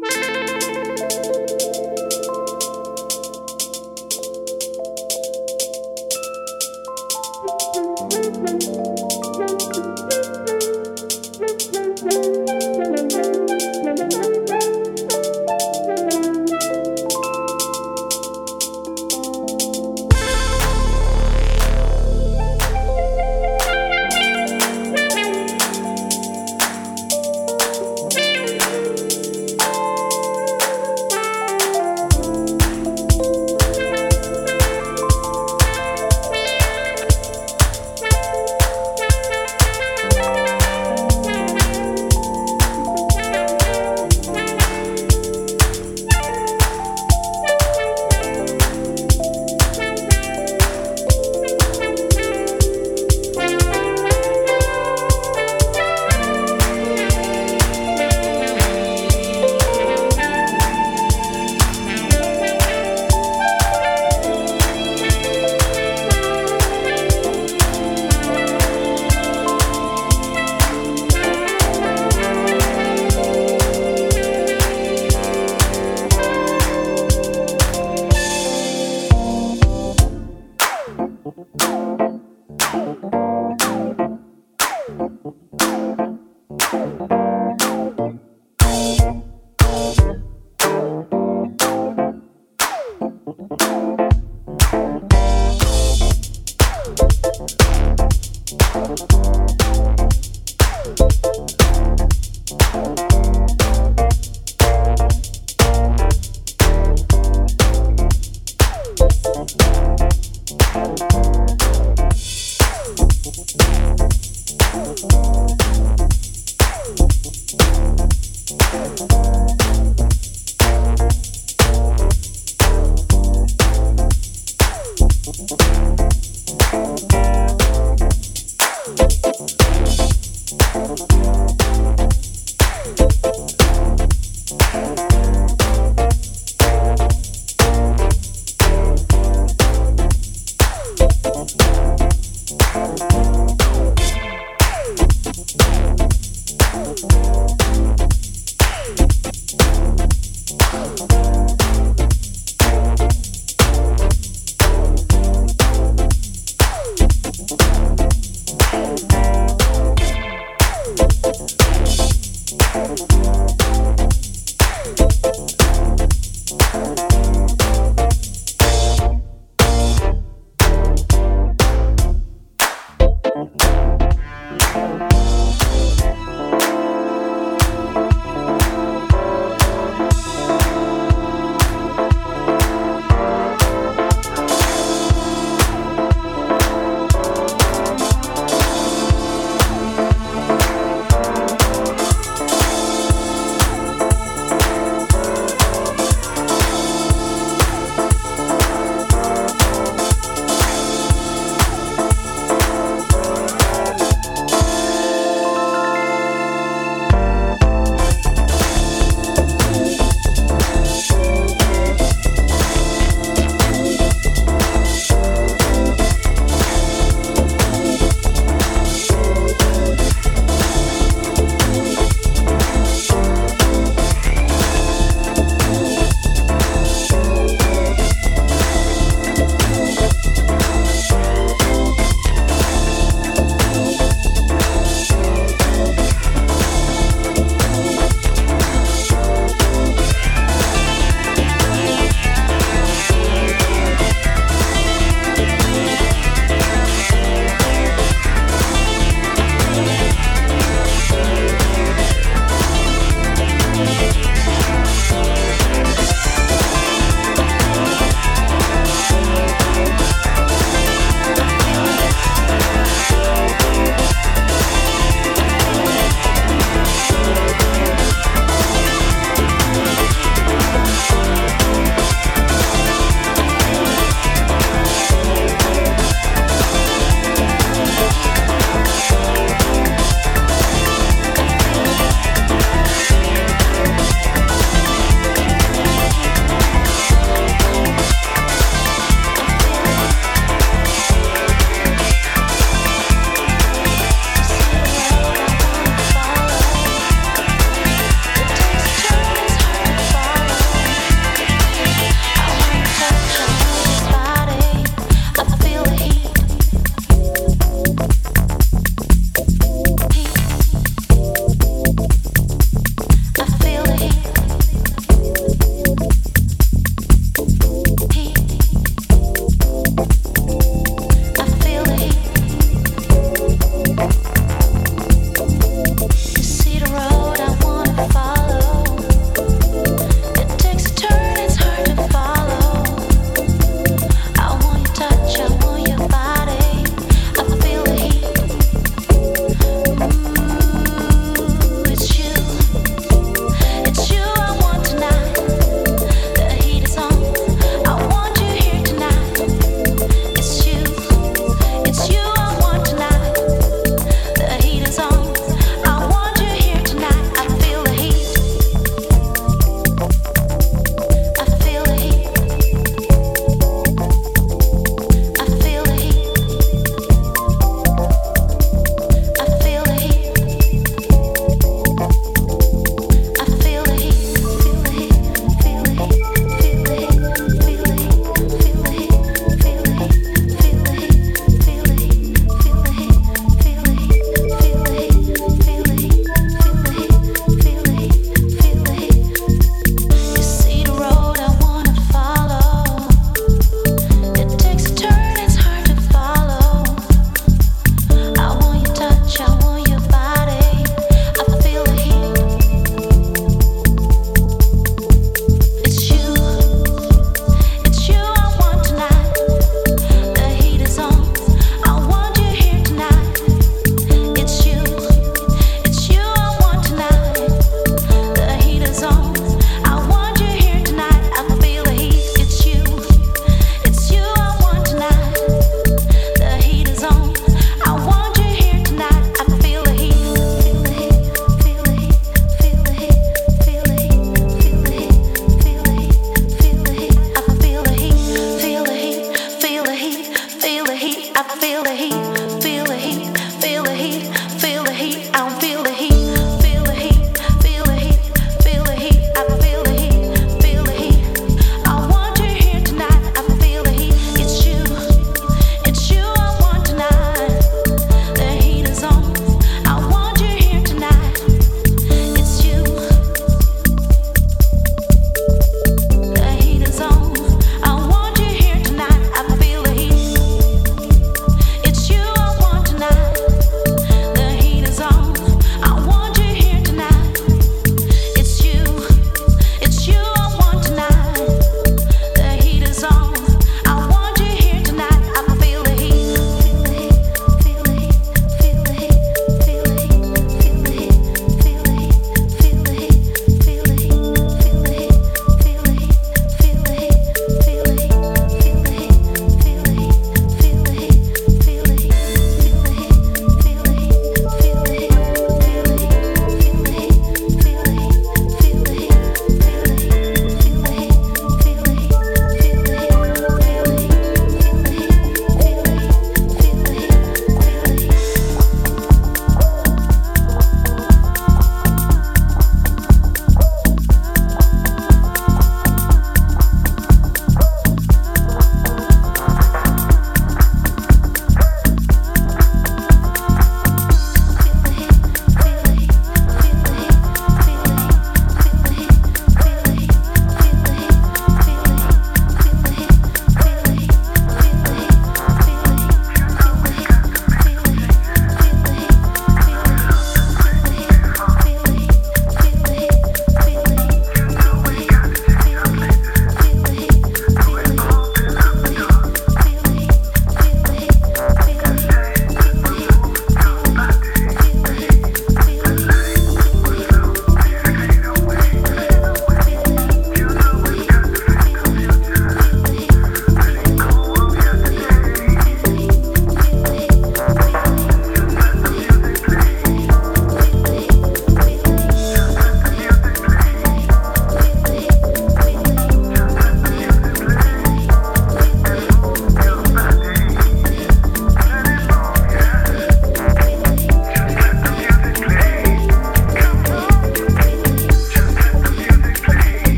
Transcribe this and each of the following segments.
you.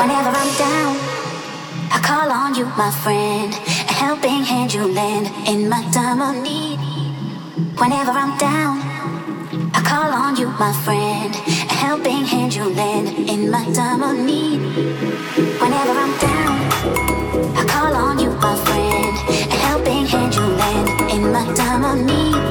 Whenever I'm down, I call on you, my friend. A helping hand you lend in my time of need. Whenever I'm down, I call on you, my friend. A helping hand you lend in my time of need. Whenever I'm down, I call on you, my friend. A helping hand you lend in my time of need.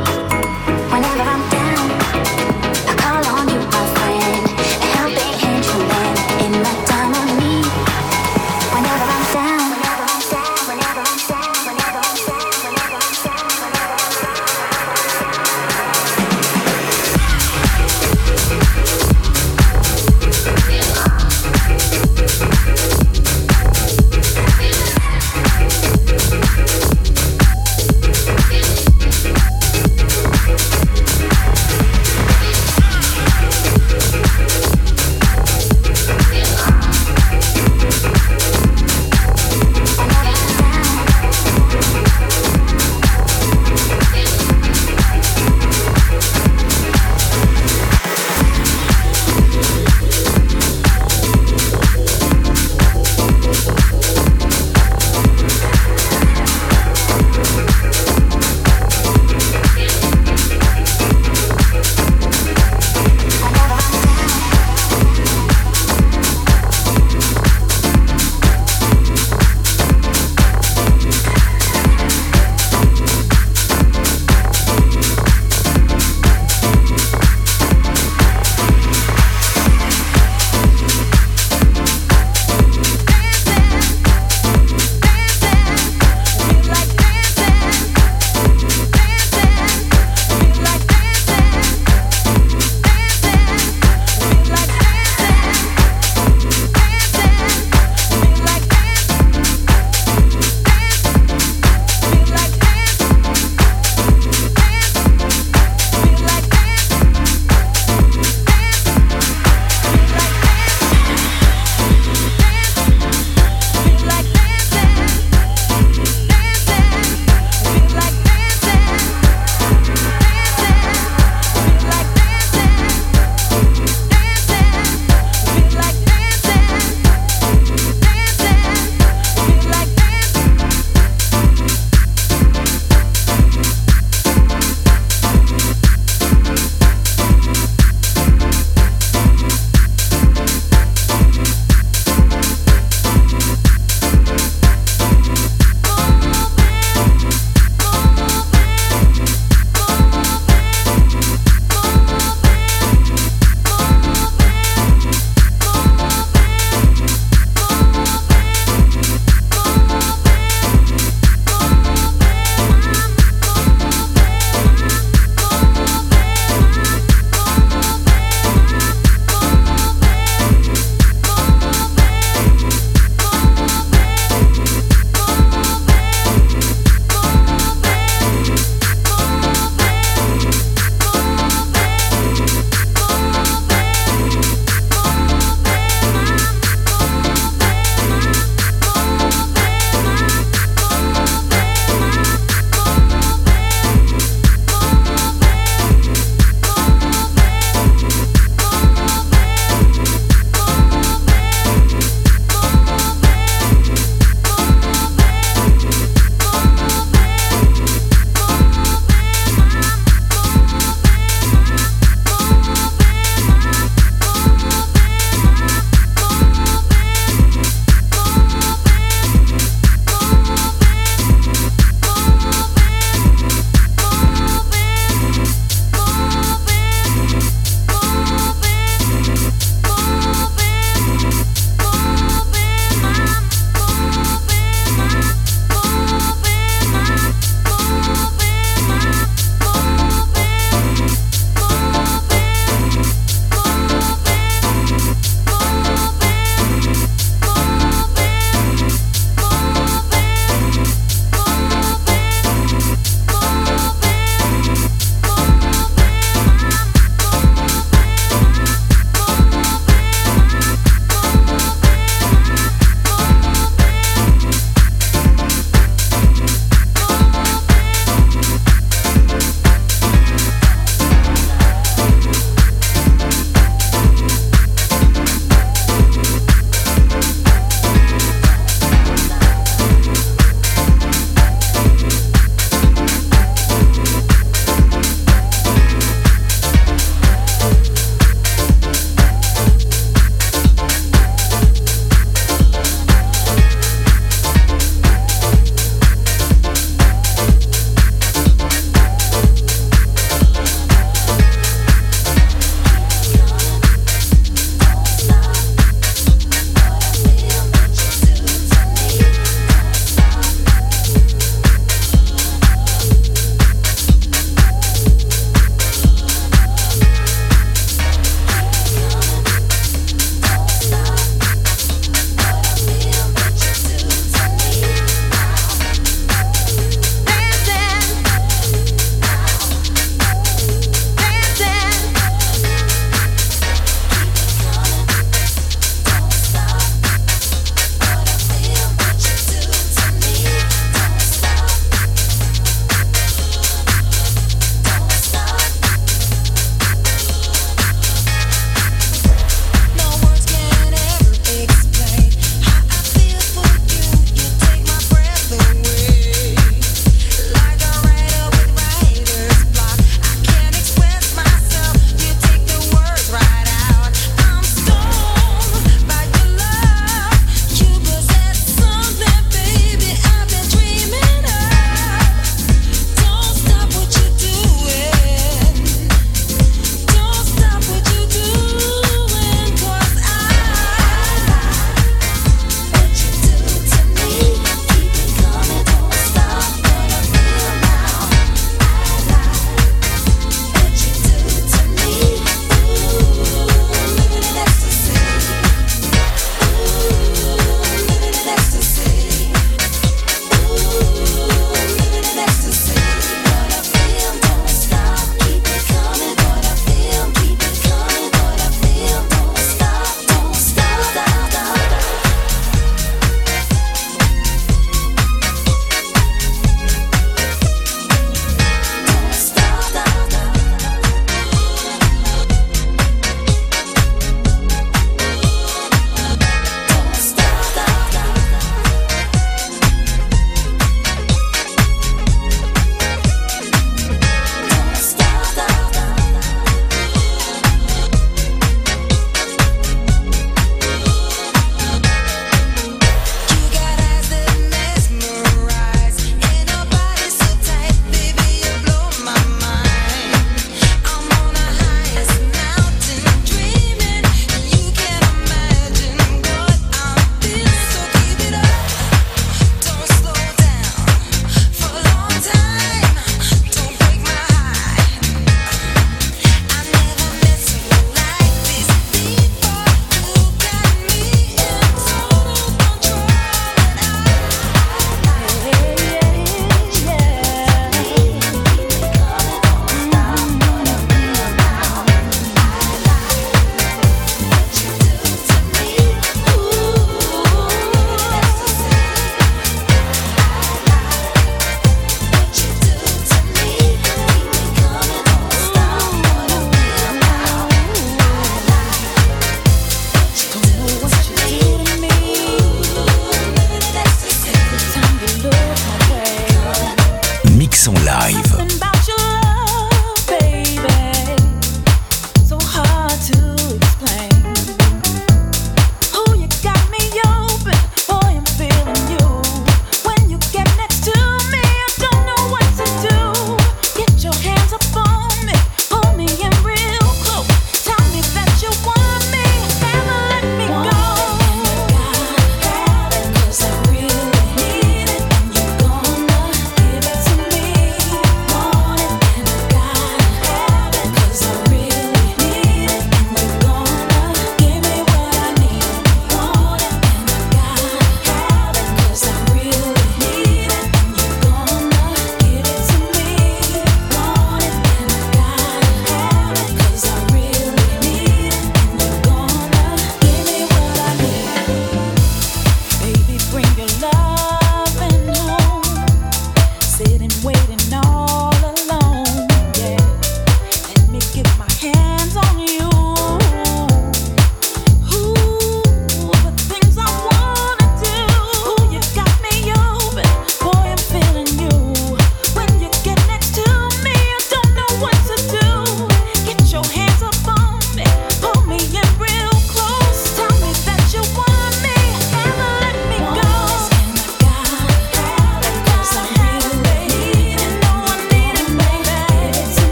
en live.